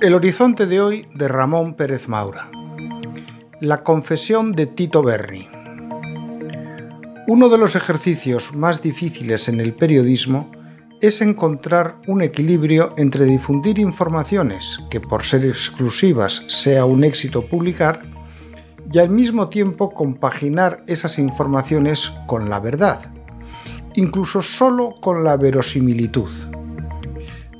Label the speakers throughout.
Speaker 1: El horizonte de hoy de Ramón Pérez Maura. La confesión de Tito Berni. Uno de los ejercicios más difíciles en el periodismo es encontrar un equilibrio entre difundir informaciones que por ser exclusivas sea un éxito publicar y al mismo tiempo compaginar esas informaciones con la verdad, incluso solo con la verosimilitud.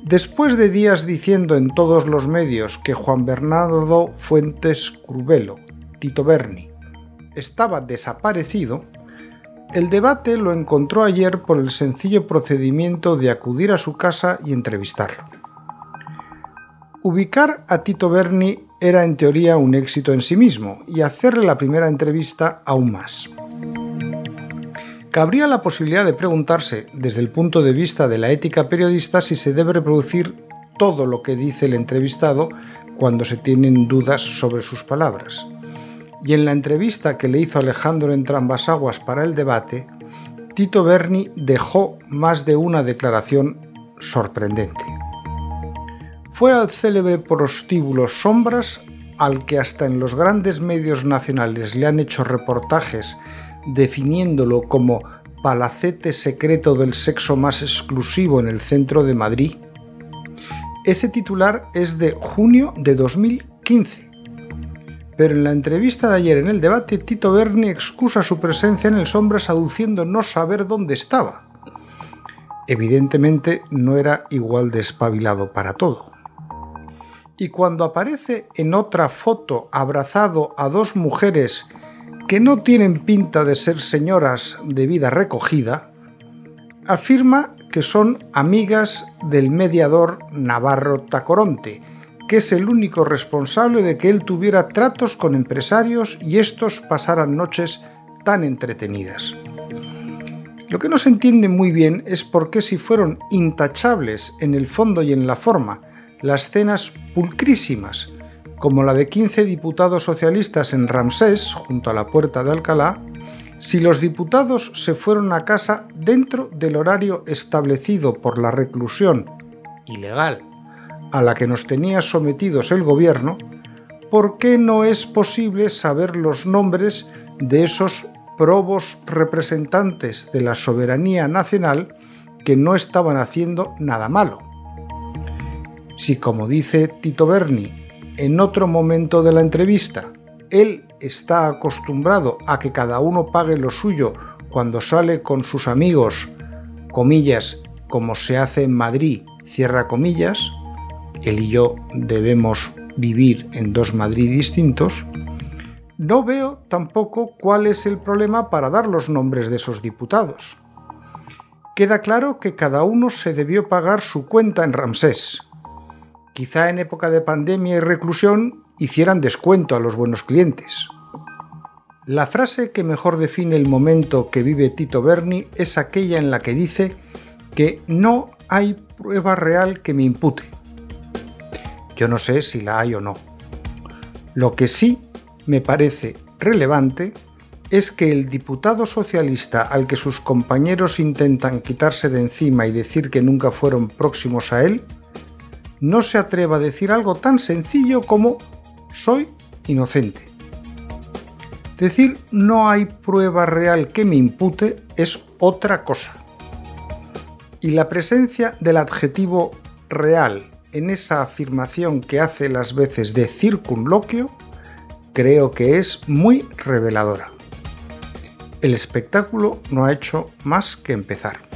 Speaker 1: Después de días diciendo en todos los medios que Juan Bernardo Fuentes Crubelo, Tito Berni, estaba desaparecido, el debate lo encontró ayer por el sencillo procedimiento de acudir a su casa y entrevistarlo. Ubicar a Tito Berni era en teoría un éxito en sí mismo y hacerle la primera entrevista aún más. Cabría la posibilidad de preguntarse, desde el punto de vista de la ética periodista, si se debe reproducir todo lo que dice el entrevistado cuando se tienen dudas sobre sus palabras y en la entrevista que le hizo Alejandro Entrambasaguas para el debate, Tito Berni dejó más de una declaración sorprendente. Fue al célebre prostíbulo Sombras, al que hasta en los grandes medios nacionales le han hecho reportajes definiéndolo como palacete secreto del sexo más exclusivo en el centro de Madrid. Ese titular es de junio de 2015 pero en la entrevista de ayer en el debate, Tito Berni excusa su presencia en el Sombras aduciendo no saber dónde estaba. Evidentemente no era igual de espabilado para todo. Y cuando aparece en otra foto abrazado a dos mujeres que no tienen pinta de ser señoras de vida recogida, afirma que son amigas del mediador Navarro Tacoronte, que es el único responsable de que él tuviera tratos con empresarios y estos pasaran noches tan entretenidas. Lo que no se entiende muy bien es por qué si fueron intachables en el fondo y en la forma las cenas pulcrísimas, como la de 15 diputados socialistas en Ramsés, junto a la puerta de Alcalá, si los diputados se fueron a casa dentro del horario establecido por la reclusión ilegal a la que nos tenía sometidos el gobierno, ¿por qué no es posible saber los nombres de esos probos representantes de la soberanía nacional que no estaban haciendo nada malo? Si, como dice Tito Berni en otro momento de la entrevista, él está acostumbrado a que cada uno pague lo suyo cuando sale con sus amigos, comillas, como se hace en Madrid, cierra comillas, él y yo debemos vivir en dos Madrid distintos, no veo tampoco cuál es el problema para dar los nombres de esos diputados. Queda claro que cada uno se debió pagar su cuenta en Ramsés. Quizá en época de pandemia y reclusión hicieran descuento a los buenos clientes. La frase que mejor define el momento que vive Tito Berni es aquella en la que dice que no hay prueba real que me impute. Yo no sé si la hay o no. Lo que sí me parece relevante es que el diputado socialista al que sus compañeros intentan quitarse de encima y decir que nunca fueron próximos a él, no se atreva a decir algo tan sencillo como soy inocente. Decir no hay prueba real que me impute es otra cosa. Y la presencia del adjetivo real en esa afirmación que hace las veces de circunloquio, creo que es muy reveladora. El espectáculo no ha hecho más que empezar.